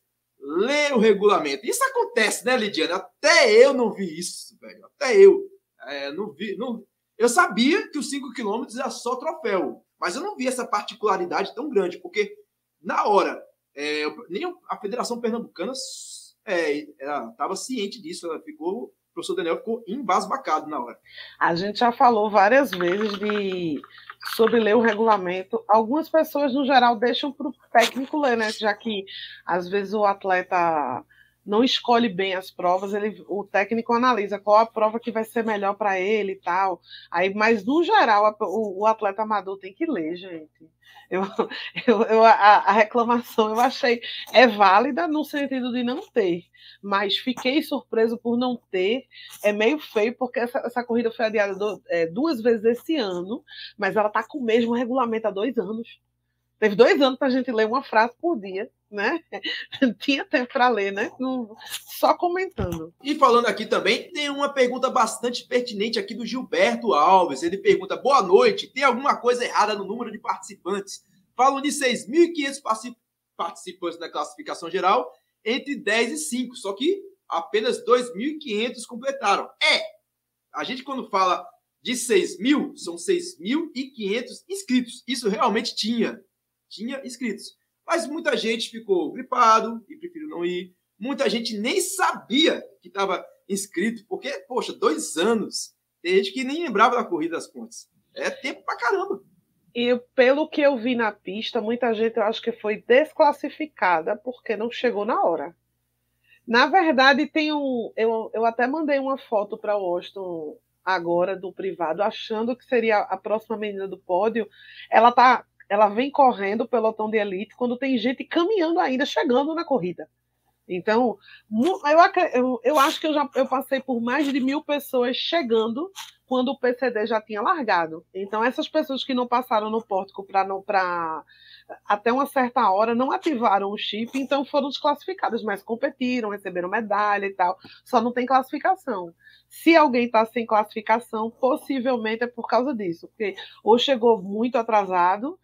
ler o regulamento. Isso acontece, né, Lidiane? Até eu não vi isso, velho. Até eu. É, não vi. Não, eu sabia que os 5 quilômetros era só troféu, mas eu não vi essa particularidade tão grande, porque na hora, é, nem a Federação Pernambucana estava é, ciente disso, ela ficou, professor Daniel ficou embasbacado na hora. A gente já falou várias vezes de sobre ler o regulamento. Algumas pessoas, no geral, deixam para o técnico ler, né? Já que às vezes o atleta não escolhe bem as provas, ele, o técnico analisa qual a prova que vai ser melhor para ele e tal. Aí, mas no geral, a, o, o, atleta amador tem que ler, gente. Eu, [LAUGHS] eu, eu a, a, reclamação eu achei é válida no sentido de não ter, mas fiquei surpreso por não ter. É meio feio porque essa, essa corrida foi adiada do, é, duas vezes esse ano, mas ela está com o mesmo regulamento há dois anos. Teve dois anos para a gente ler uma frase por dia né? [LAUGHS] Tinha tempo para ler, né? Só comentando. E falando aqui também, tem uma pergunta bastante pertinente aqui do Gilberto Alves. Ele pergunta: boa noite, tem alguma coisa errada no número de participantes? Falam de 6.500 participantes na classificação geral, entre 10 e 5, só que apenas 2.500 completaram. É! A gente, quando fala de 6 mil, são 6.500 inscritos. Isso realmente tinha. Tinha inscritos. Mas muita gente ficou gripado e preferiu não ir. Muita gente nem sabia que estava inscrito, porque, poxa, dois anos. Tem gente que nem lembrava da corrida das pontes. É tempo pra caramba. E pelo que eu vi na pista, muita gente eu acho que foi desclassificada porque não chegou na hora. Na verdade, tem um. Eu, eu até mandei uma foto para o Austin agora do privado, achando que seria a próxima menina do pódio. Ela tá ela vem correndo o pelotão de elite quando tem gente caminhando ainda, chegando na corrida. Então, eu, eu, acho que eu já eu passei por mais de mil pessoas chegando quando o PCD já tinha largado. Então, essas pessoas que não passaram no pórtico para não para até uma certa hora não ativaram o chip, então foram desclassificadas, mas competiram, receberam medalha e tal. Só não tem classificação. Se alguém está sem classificação, possivelmente é por causa disso, porque ou chegou muito atrasado,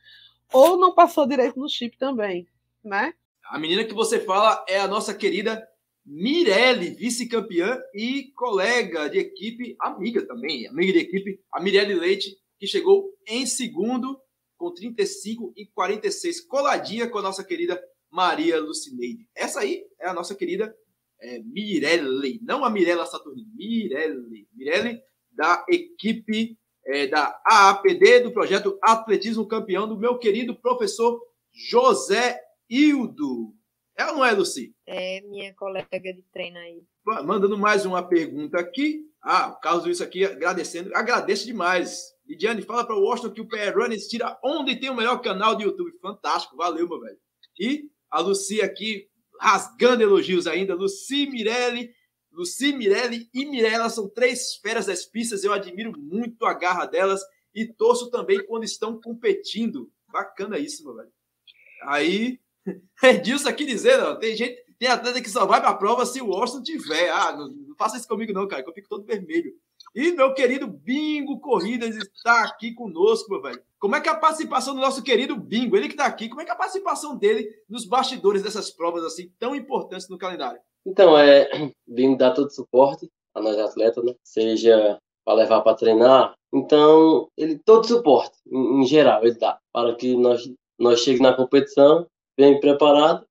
ou não passou direito no chip também, né? A menina que você fala é a nossa querida Mirelle, vice-campeã e colega de equipe, amiga também, amiga de equipe, a Mirelle Leite, que chegou em segundo com 35 e 46, coladinha com a nossa querida Maria Lucineide. Essa aí é a nossa querida é, Mirelle, não a Mirella Saturnino, Mirelle. Mirelle da equipe é, da AAPD, do projeto Atletismo Campeão, do meu querido professor José Hildo. É ou não é, Luci? É, minha colega de treino aí. Mandando mais uma pergunta aqui. Ah, o Carlos Luiz aqui agradecendo. Agradeço demais. Lidiane, fala para o Washington que o PR Runners tira onde tem o melhor canal de YouTube. Fantástico, valeu, meu velho. E a Luci aqui rasgando elogios ainda. Luci Mirelli, Luci Mirelli e Mirella são três feras das pistas. Eu admiro muito a garra delas e torço também quando estão competindo. Bacana isso, meu velho. Aí, [LAUGHS] Edilson aqui dizendo, ó, tem gente, tem atleta que só vai para a prova se o Washington tiver. Ah, não, não, faça isso comigo não, cara, que eu fico todo vermelho. E meu querido Bingo Corridas está aqui conosco, meu velho. Como é que é a participação do nosso querido Bingo, ele que está aqui, como é que é a participação dele nos bastidores dessas provas assim tão importantes no calendário? Então, é, [CLEARS THROAT] Bingo dá todo suporte a nós atletas, né? Seja para levar para treinar. Então, ele todo suporte, em, em, geral, ele dá, para que nós, nós cheguemos na competição bem preparado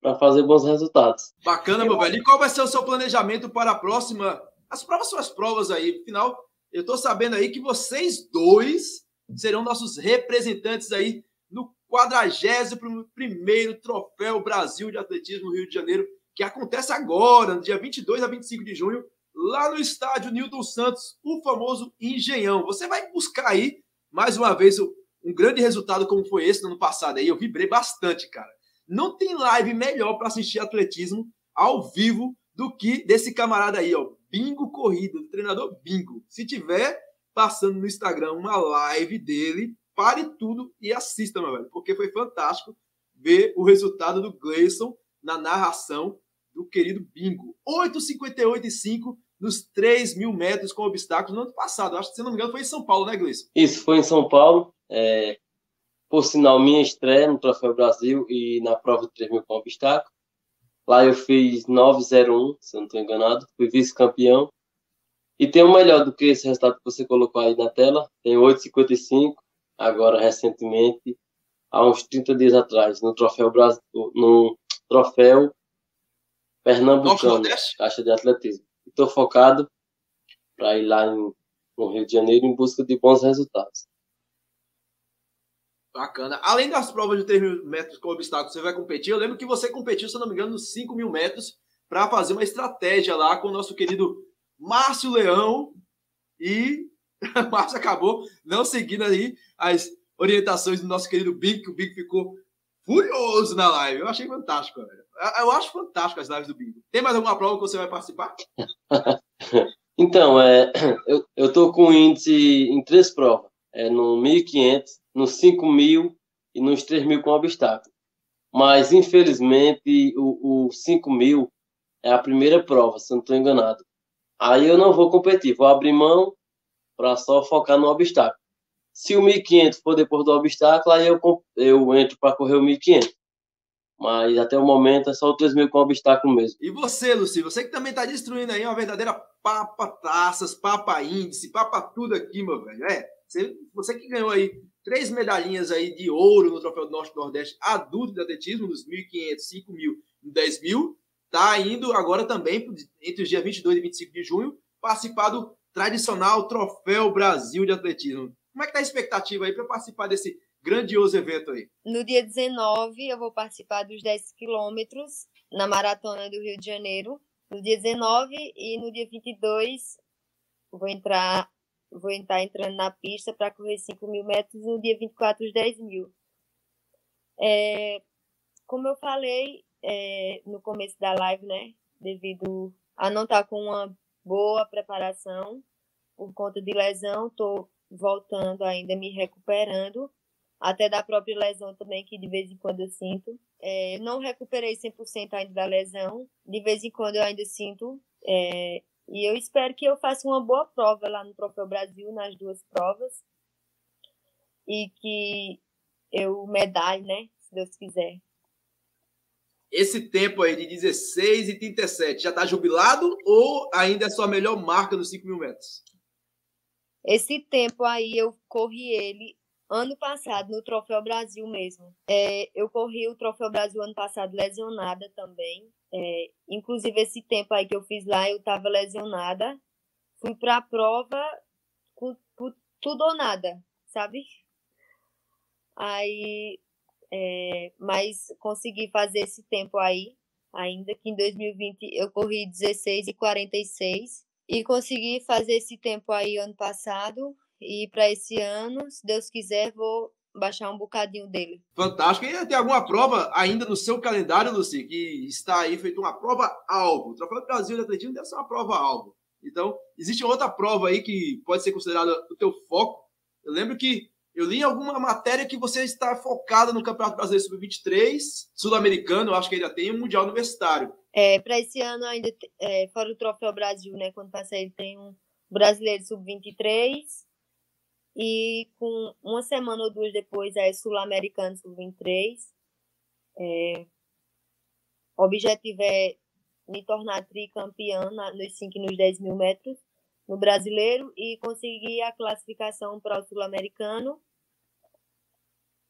para fazer bons resultados. Bacana, meu velho. E qual vai ser o seu planejamento para a próxima? As provas são as provas aí. Afinal, eu estou sabendo aí que vocês dois serão nossos representantes aí no 41º Troféu Brasil de Atletismo Rio de Janeiro, que acontece agora, no dia 22 a 25 de junho, lá no estádio Nilton Santos, o famoso Engenhão. Você vai buscar aí, mais uma vez, um grande resultado como foi esse no ano passado. Aí eu vibrei bastante, cara. Não tem live melhor para assistir atletismo ao vivo do que desse camarada aí, ó. Bingo Corrida, do treinador Bingo. Se tiver passando no Instagram uma live dele, pare tudo e assista, meu velho, porque foi fantástico ver o resultado do Gleison na narração do querido Bingo. 8,58 e 5 nos 3 mil metros com obstáculos no ano passado. Acho que, se não me engano, foi em São Paulo, né, Gleison? Isso, foi em São Paulo. É, por sinal, minha estreia no Troféu Brasil e na prova de 3 mil com obstáculo. Lá eu fiz 9,01, se eu não estou enganado. Fui vice-campeão. E tem um melhor do que esse resultado que você colocou aí na tela. Tem 8,55. Agora, recentemente, há uns 30 dias atrás, no Troféu Brasil, no Troféu Pernambucano, Caixa de Atletismo. Estou focado para ir lá em, no Rio de Janeiro em busca de bons resultados. Bacana. Além das provas de 3 mil metros com obstáculos, você vai competir. Eu lembro que você competiu, se não me engano, nos 5 mil metros para fazer uma estratégia lá com o nosso querido Márcio Leão. E [LAUGHS] Márcio acabou não seguindo aí as orientações do nosso querido Big, que o Big ficou furioso na live. Eu achei fantástico, velho. Eu acho fantástico as lives do Bingo. Tem mais alguma prova que você vai participar? [LAUGHS] então, é, [CLEARS THROAT] eu, eu tô com índice em três provas. É no 1.500, no 5.000 e nos 3.000 com obstáculo. Mas, infelizmente, o, o 5.000 é a primeira prova, se não estou enganado. Aí eu não vou competir, vou abrir mão para só focar no obstáculo. Se o 1.500 for depois do obstáculo, aí eu, eu entro para correr o 1.500 mas até o momento é só o 3 mil com obstáculo mesmo. E você, Luci, você que também está destruindo aí uma verdadeira papa taças, papa índice, papa tudo aqui, meu velho. É, você, você que ganhou aí três medalhinhas aí de ouro no Troféu do Norte Nordeste adulto de atletismo, nos 1.500, 5.000 e 10 mil, tá indo agora também, entre os dias 22 e 25 de junho, participar do tradicional Troféu Brasil de Atletismo. Como é que tá a expectativa aí para participar desse grandioso evento aí? No dia 19, eu vou participar dos 10 quilômetros na Maratona do Rio de Janeiro. No dia 19 e no dia 22, vou entrar vou estar entrando na pista para correr 5 mil metros no dia 24, os 10 mil. É, como eu falei é, no começo da live, né? Devido a não estar com uma boa preparação por conta de lesão, estou voltando ainda, me recuperando até da própria lesão também, que de vez em quando eu sinto. É, não recuperei 100% ainda da lesão, de vez em quando eu ainda sinto. É, e eu espero que eu faça uma boa prova lá no Troféu Brasil, nas duas provas. E que eu medalhe, né? Se Deus quiser. Esse tempo aí de 16 e 37 já está jubilado ou ainda é sua melhor marca nos 5 mil metros? Esse tempo aí eu corri ele ano passado, no Troféu Brasil mesmo. É, eu corri o Troféu Brasil ano passado lesionada também. É, inclusive, esse tempo aí que eu fiz lá, eu estava lesionada. Fui para a prova com, com, tudo ou nada, sabe? Aí, é, mas consegui fazer esse tempo aí, ainda que em 2020 eu corri 16 e 46. E consegui fazer esse tempo aí ano passado e para esse ano, se Deus quiser, vou baixar um bocadinho dele. Fantástico. E tem alguma prova ainda no seu calendário, Luci, que está aí feito uma prova alvo? O Troféu do Brasil de Atletismo deve ser uma prova alvo. Então, existe outra prova aí que pode ser considerada o teu foco Eu lembro que eu li em alguma matéria que você está focada no Campeonato Brasileiro Sub-23, Sul-Americano, acho que ainda tem, e um Mundial Universitário. É, para esse ano ainda, é, fora o Troféu Brasil, né? Quando passa ele tem um Brasileiro Sub-23 e com uma semana ou duas depois é Sul-Americano Sub-23. É, o objetivo é me tornar tricampeã nos 5 e nos 10 mil metros no brasileiro e conseguir a classificação para o sul-americano.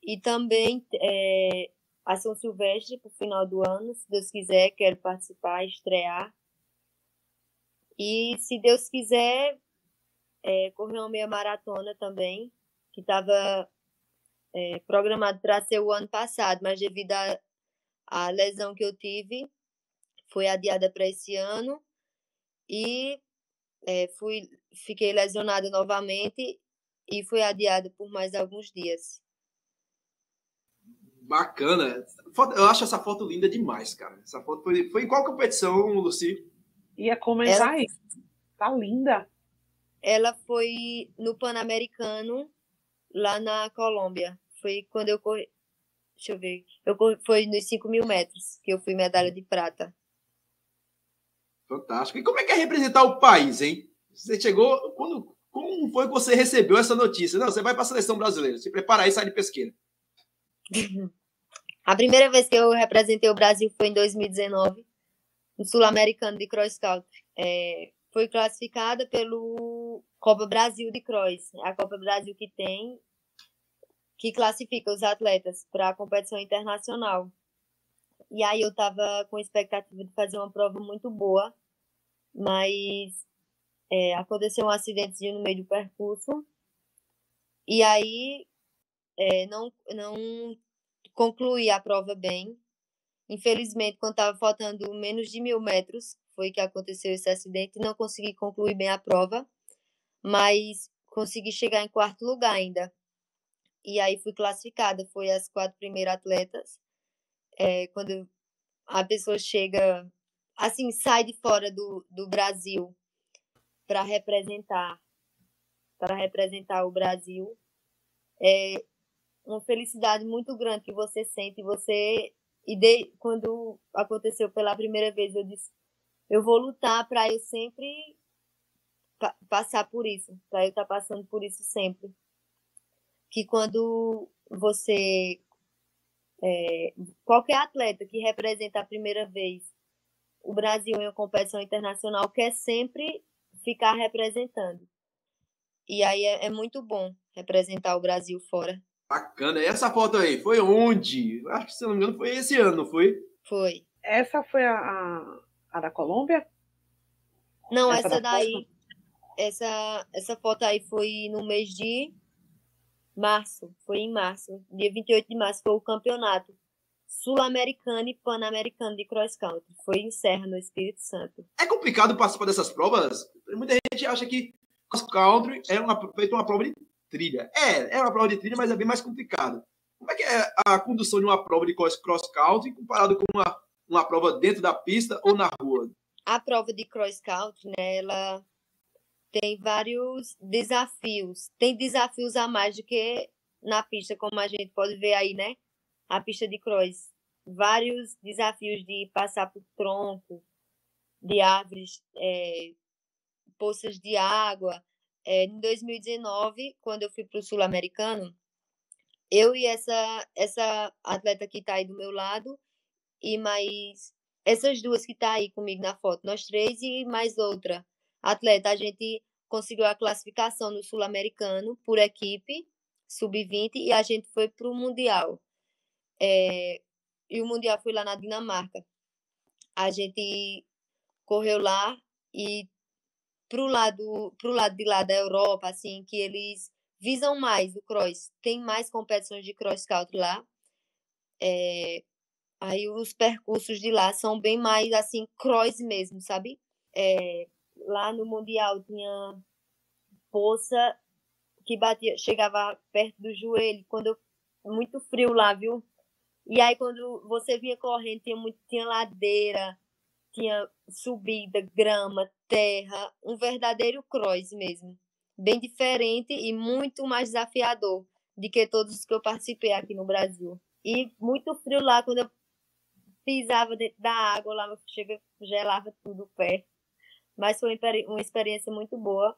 E também é, a São Silvestre para o final do ano, se Deus quiser, quero participar, estrear. E se Deus quiser, é, correr uma meia maratona também, que estava é, programado para ser o ano passado, mas devido à lesão que eu tive, foi adiada para esse ano. E é, fui, fiquei lesionada novamente e fui adiada por mais alguns dias. Bacana. Eu acho essa foto linda demais, cara. Essa foto foi, foi em qual competição, Luci? Ia Ela... isso. Tá linda. Ela foi no Pan-Americano, lá na Colômbia. Foi quando eu corri. Deixa eu ver. Eu corri... Foi nos 5 mil metros que eu fui medalha de prata. Fantástico. E como é que é representar o país, hein? Você chegou. Quando, como foi que você recebeu essa notícia? Não, você vai para a seleção brasileira. Se prepara aí e sai de pesqueira. [LAUGHS] A primeira vez que eu representei o Brasil foi em 2019, no Sul-Americano de Cross Country. É, foi classificada pelo Copa Brasil de Cross, a Copa Brasil que tem, que classifica os atletas para a competição internacional. E aí eu estava com expectativa de fazer uma prova muito boa, mas é, aconteceu um acidente no meio do percurso. E aí é, não, não concluí a prova bem. Infelizmente, quando estava faltando menos de mil metros, foi que aconteceu esse acidente. Não consegui concluir bem a prova, mas consegui chegar em quarto lugar ainda. E aí fui classificada. Foi as quatro primeiras atletas. É, quando a pessoa chega, assim, sai de fora do, do Brasil para representar, para representar o Brasil, é, uma felicidade muito grande que você sente. Você e de, quando aconteceu pela primeira vez, eu disse: eu vou lutar para eu sempre passar por isso, para eu estar tá passando por isso sempre. Que quando você é, qualquer atleta que representa a primeira vez o Brasil em uma competição internacional quer sempre ficar representando. E aí é, é muito bom representar o Brasil fora. Bacana. E essa foto aí, foi onde? Acho que, se não me engano, foi esse ano, não foi? Foi. Essa foi a, a, a da Colômbia? Não, essa, essa daí. Essa, essa foto aí foi no mês de março. Foi em março. Dia 28 de março foi o campeonato sul-americano e pan-americano de cross country. Foi em Serra, no Espírito Santo. É complicado participar dessas provas? Muita gente acha que cross country é uma, feito uma prova de trilha. É, é uma prova de trilha, mas é bem mais complicado. Como é que é a condução de uma prova de cross-country comparado com uma, uma prova dentro da pista ou na rua? A prova de cross-country, né, ela tem vários desafios. Tem desafios a mais do que na pista, como a gente pode ver aí, né? A pista de cross. Vários desafios de passar por tronco, de árvores, é, poças de água, é, em 2019, quando eu fui para o Sul-Americano, eu e essa, essa atleta que está aí do meu lado, e mais essas duas que está aí comigo na foto, nós três e mais outra atleta, a gente conseguiu a classificação no Sul-Americano por equipe, sub-20, e a gente foi para o Mundial. É, e o Mundial foi lá na Dinamarca. A gente correu lá e pro lado, pro lado de lá da Europa, assim, que eles visam mais o cross, tem mais competições de cross country lá. É, aí os percursos de lá são bem mais assim cross mesmo, sabe? É, lá no mundial tinha poça que batia, chegava perto do joelho, quando eu, muito frio lá, viu? E aí quando você vinha correndo tinha muito tinha ladeira, tinha subida, grama, terra, um verdadeiro cross mesmo. bem diferente e muito mais desafiador de que todos os que eu participei aqui no Brasil. E muito frio lá, quando eu pisava dentro da água, lá chega, gelava tudo o pé. Mas foi uma experiência muito boa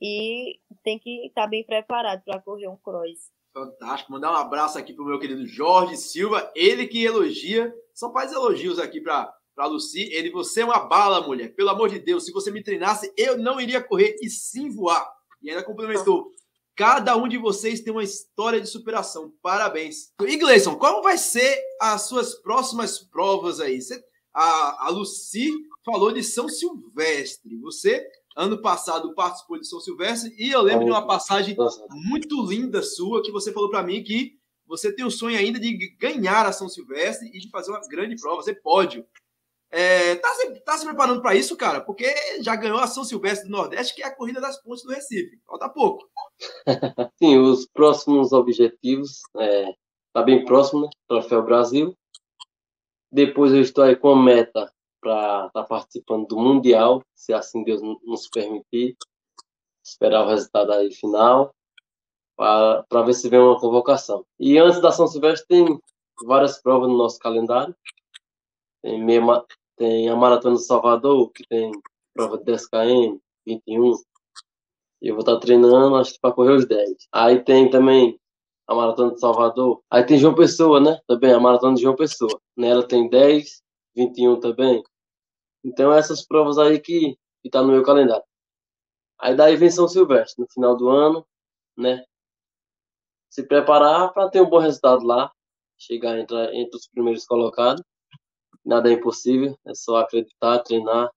e tem que estar bem preparado para correr um cross. Fantástico. Mandar um abraço aqui para o meu querido Jorge Silva, ele que elogia, só faz elogios aqui para para Lucy. Ele, você é uma bala, mulher. Pelo amor de Deus, se você me treinasse, eu não iria correr e sim voar. E ainda complementou. Cada um de vocês tem uma história de superação. Parabéns. E Gleison, como vai ser as suas próximas provas aí? Você, a, a Lucy falou de São Silvestre. Você, ano passado, participou de São Silvestre e eu lembro de uma passagem muito linda sua que você falou para mim que você tem o sonho ainda de ganhar a São Silvestre e de fazer uma grande prova, você pode. É, tá, se, tá se preparando para isso, cara? Porque já ganhou a São Silvestre do Nordeste, que é a corrida das pontes do Recife. Falta pouco. [LAUGHS] Sim, os próximos objetivos é, tá bem próximo, né? Troféu Brasil. Depois eu estou aí com a meta para estar tá participando do Mundial, se assim Deus nos permitir. Esperar o resultado aí final para ver se vem uma convocação. E antes da São Silvestre tem várias provas no nosso calendário. Tem, tem a Maratona do Salvador, que tem prova de 10 km, 21. E eu vou estar treinando, acho que para correr os 10. Aí tem também a Maratona de Salvador. Aí tem João Pessoa, né? Também a Maratona de João Pessoa. Nela tem 10, 21 também. Então essas provas aí que, que tá no meu calendário. Aí daí vem São Silvestre, no final do ano, né? Se preparar para ter um bom resultado lá. Chegar entre, entre os primeiros colocados nada é impossível, é só acreditar, treinar,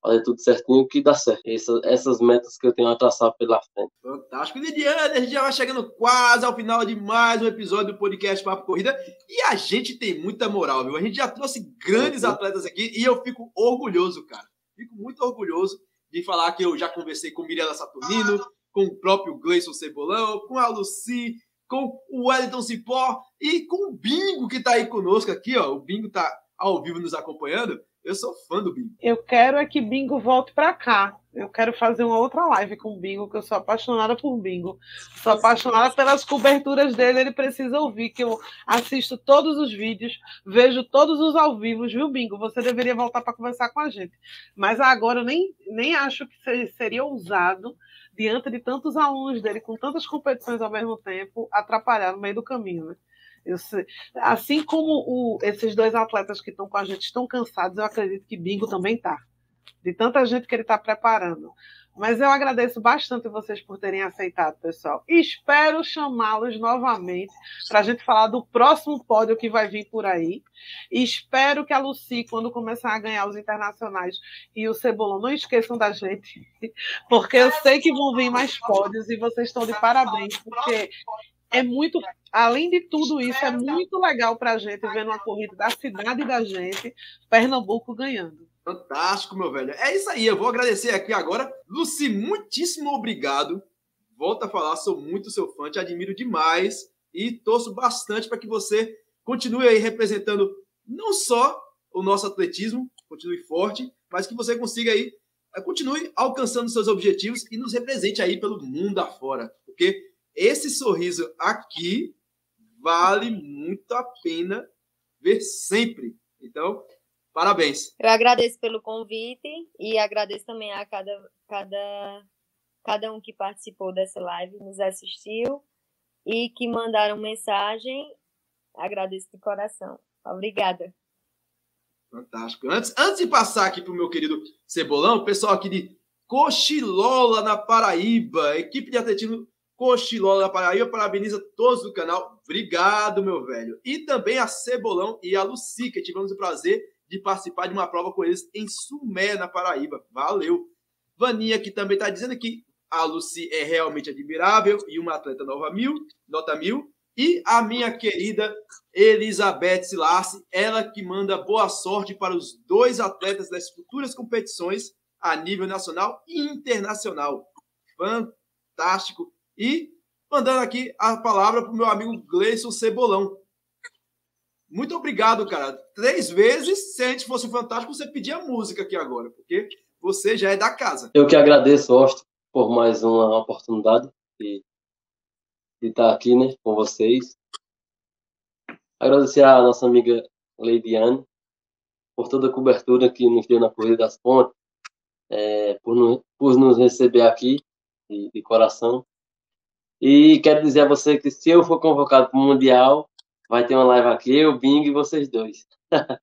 fazer tudo certinho que dá certo. Essas, essas metas que eu tenho a traçar pela frente. Fantástico. Lidiane, a gente já vai chegando quase ao final de mais um episódio do podcast Papo Corrida e a gente tem muita moral, viu? A gente já trouxe grandes uhum. atletas aqui e eu fico orgulhoso, cara. Fico muito orgulhoso de falar que eu já conversei com Mirella Saturnino, com o próprio Gleison Cebolão, com a Lucy, com o Wellington Cipó e com o Bingo que está aí conosco aqui, ó. O Bingo está ao vivo nos acompanhando, eu sou fã do Bingo. Eu quero é que Bingo volte para cá. Eu quero fazer uma outra live com o Bingo, que eu sou apaixonada por Bingo. Sou apaixonada pelas coberturas dele, ele precisa ouvir que eu assisto todos os vídeos, vejo todos os ao vivo, viu, Bingo? Você deveria voltar para conversar com a gente. Mas agora eu nem, nem acho que seria ousado, diante de tantos alunos dele, com tantas competições ao mesmo tempo, atrapalhar no meio do caminho, né? Assim como o, esses dois atletas que estão com a gente estão cansados, eu acredito que Bingo também está. De tanta gente que ele está preparando. Mas eu agradeço bastante vocês por terem aceitado, pessoal. Espero chamá-los novamente para a gente falar do próximo pódio que vai vir por aí. Espero que a Lucy, quando começar a ganhar os internacionais e o Cebolão, não esqueçam da gente, [LAUGHS] porque eu sei que vão vir mais pódios e vocês estão de parabéns, porque é muito, além de tudo isso, é muito legal para a gente ver uma corrida da cidade da gente, Pernambuco ganhando. Fantástico, meu velho. É isso aí, eu vou agradecer aqui agora. Luci, muitíssimo obrigado. Volto a falar, sou muito seu fã, te admiro demais e torço bastante para que você continue aí representando não só o nosso atletismo, continue forte, mas que você consiga aí, eh, continue alcançando seus objetivos e nos represente aí pelo mundo afora, porque esse sorriso aqui vale muito a pena ver sempre. Então, parabéns. Eu agradeço pelo convite e agradeço também a cada, cada, cada um que participou dessa live, nos assistiu e que mandaram mensagem. Agradeço de coração. Obrigada. Fantástico. Antes, antes de passar aqui para o meu querido Cebolão, o pessoal aqui de Cochilola, na Paraíba, equipe de atletismo Cochilola da Paraíba parabeniza todos do canal. Obrigado, meu velho. E também a Cebolão e a Luci, que tivemos o prazer de participar de uma prova com eles em Sumé, na Paraíba. Valeu. Vaninha, que também está dizendo que a Luci é realmente admirável e uma atleta nova mil, nota mil. E a minha querida Elizabeth Silassi, ela que manda boa sorte para os dois atletas das futuras competições a nível nacional e internacional. Fantástico. E mandando aqui a palavra para o meu amigo Gleison Cebolão. Muito obrigado, cara. Três vezes, se a gente fosse fantástico, você pedia música aqui agora, porque você já é da casa. Eu que agradeço, Austin, por mais uma oportunidade de, de estar aqui né, com vocês. Agradecer à nossa amiga Leidiane por toda a cobertura que nos deu na Corrida das Pontes, é, por, por nos receber aqui de, de coração. E quero dizer a você que se eu for convocado para o Mundial, vai ter uma live aqui, eu, Bing e vocês dois. [LAUGHS]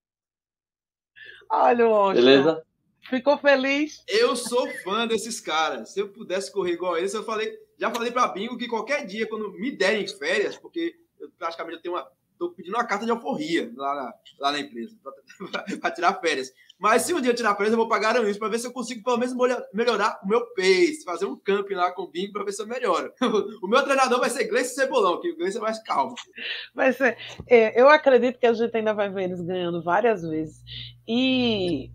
Olha, Oscar. Beleza? Ficou feliz? Eu sou fã desses caras. Se eu pudesse correr igual a eles, eu falei, já falei para Bingo que qualquer dia, quando me derem férias, porque eu praticamente eu tenho uma Estou pedindo uma carta de alforria lá na, lá na empresa, para [LAUGHS] tirar férias. Mas se um dia eu tirar férias, eu vou pagar isso para ver se eu consigo pelo menos melhorar o meu pace, fazer um camping lá com o Bingo para ver se eu melhoro. [LAUGHS] O meu treinador vai ser Gleice Cebolão, que o Gleice é mais calmo. Vai ser. É, eu acredito que a gente ainda vai ver eles ganhando várias vezes e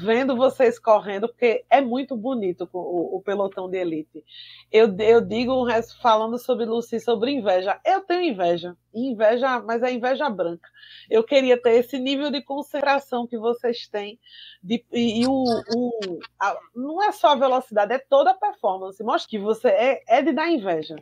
vendo vocês correndo, porque é muito bonito o, o pelotão de elite. Eu, eu digo, falando sobre Lucy, sobre inveja. Eu tenho inveja, inveja, mas é inveja branca. Eu queria ter esse nível de concentração que vocês têm. De, e, e o, o a, não é só a velocidade, é toda a performance. Mostra que você é, é de dar inveja.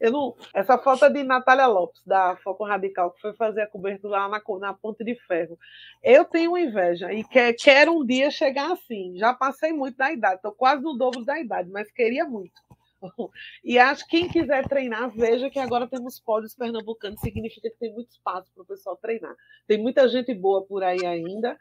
Eu não, essa é de Natália Lopes, da Foco Radical, que foi fazer a cobertura lá na, na Ponte de Ferro. Eu tenho inveja e quer, quero um dia chegar assim. Já passei muito da idade, estou quase no dobro da idade, mas queria muito. [LAUGHS] E acho que quem quiser treinar, veja que agora temos pódios pernambucanos, significa que tem muito espaço para o pessoal treinar. Tem muita gente boa por aí ainda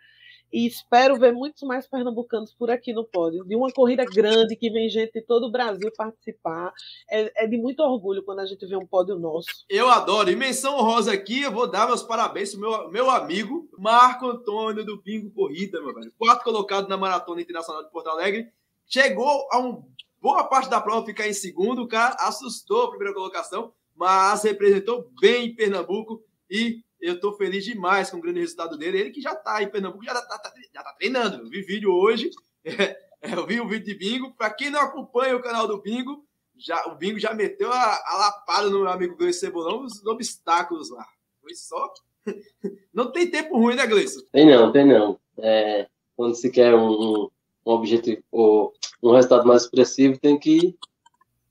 e espero ver muitos mais pernambucanos por aqui no pódio. De uma corrida grande que vem gente de todo o Brasil participar. É, é de muito orgulho quando a gente vê um pódio nosso. Eu adoro. E menção honrosa aqui, eu vou dar meus parabéns ao meu, meu amigo Marco Antônio do Bingo Corrida, meu velho. Quarto colocado na Maratona Internacional de Porto Alegre. Chegou a uma boa parte da prova ficar em segundo. O cara assustou a primeira colocação, mas representou bem Pernambuco e eu estou feliz demais com o grande resultado dele. Ele que já está em Pernambuco, já está tá, já tá treinando. Eu vi vídeo hoje, [LAUGHS] é, eu vi o vídeo de bingo. Para quem não acompanha o canal do bingo, já, o bingo já meteu a, a lapada no meu amigo Gleice Cebolão, os obstáculos lá. Foi só. [LAUGHS] Não tem tempo ruim, né, Gleice? Tem não, tem não. É, quando se quer um, um objetivo, ou um resultado mais expressivo, tem que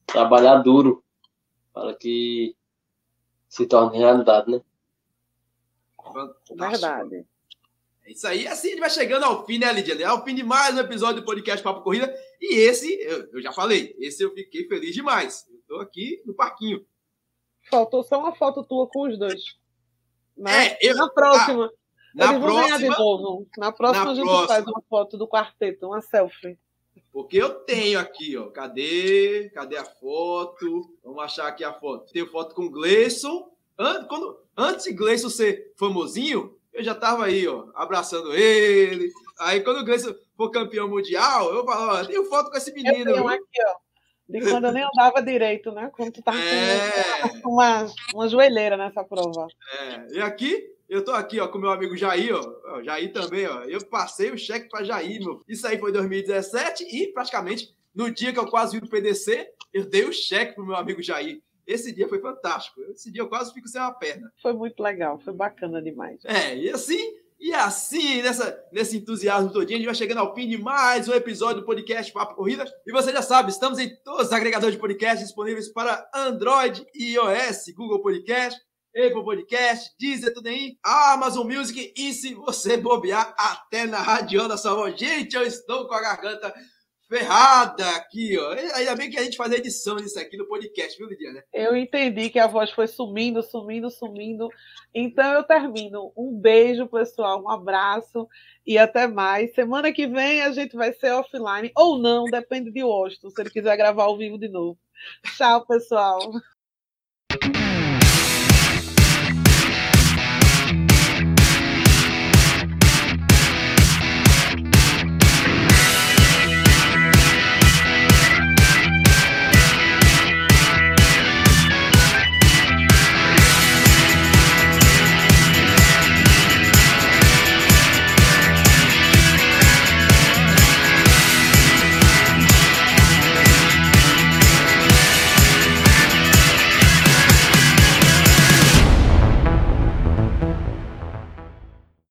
trabalhar duro para que se torne realidade, né? Verdade. É isso aí. Assim a gente vai chegando ao fim, né, Lidia? É ao fim de mais um episódio do podcast Papo Corrida. E esse, eu, eu já falei, esse eu fiquei feliz demais. Eu tô aqui no parquinho. Faltou só uma foto tua com os dois. Mas é, eu, na próxima. Ah, na próxima, de novo. Na próxima na a gente próxima. faz uma foto do quarteto, uma selfie. Porque eu tenho aqui, ó. Cadê? Cadê a foto? Vamos achar aqui a foto. Tenho foto com o Gleison. Quando, antes de Gleison ser famosinho, eu já tava aí, ó, abraçando ele. Aí quando o Gleison for campeão mundial, eu falo, ó, tenho foto com esse menino. Eu tenho aqui, ó. De quando eu nem andava direito, né? Quando tu tava é... com uma, uma joelheira nessa prova. É, e aqui, eu tô aqui, ó, com meu amigo Jair, ó. Jair também, ó. Eu passei o cheque para Jair, meu. Isso aí foi em 2017 e praticamente no dia que eu quase vi do PDC, eu dei o cheque pro meu amigo Jair. Esse dia foi fantástico. Esse dia eu quase fico sem uma perna. Foi muito legal, foi bacana demais. É, e assim, e assim, nessa, nesse entusiasmo todinho, a gente vai chegando ao fim de mais um episódio do podcast Papo Corrida. E você já sabe, estamos em todos os agregadores de podcast disponíveis para Android e iOS, Google Podcast, Apple Podcast, Deezer, tudo aí, Amazon Music e se você bobear até na Radiola Salvador. Gente, eu estou com a garganta ferrada aqui, ó. Ainda bem que a gente faz a edição disso aqui no podcast, viu, Lidiana? Eu entendi que a voz foi sumindo, sumindo, sumindo. Então eu termino. Um beijo, pessoal, um abraço e até mais. Semana que vem a gente vai ser offline ou não, depende de Washington, se ele quiser gravar ao vivo de novo. Tchau, pessoal.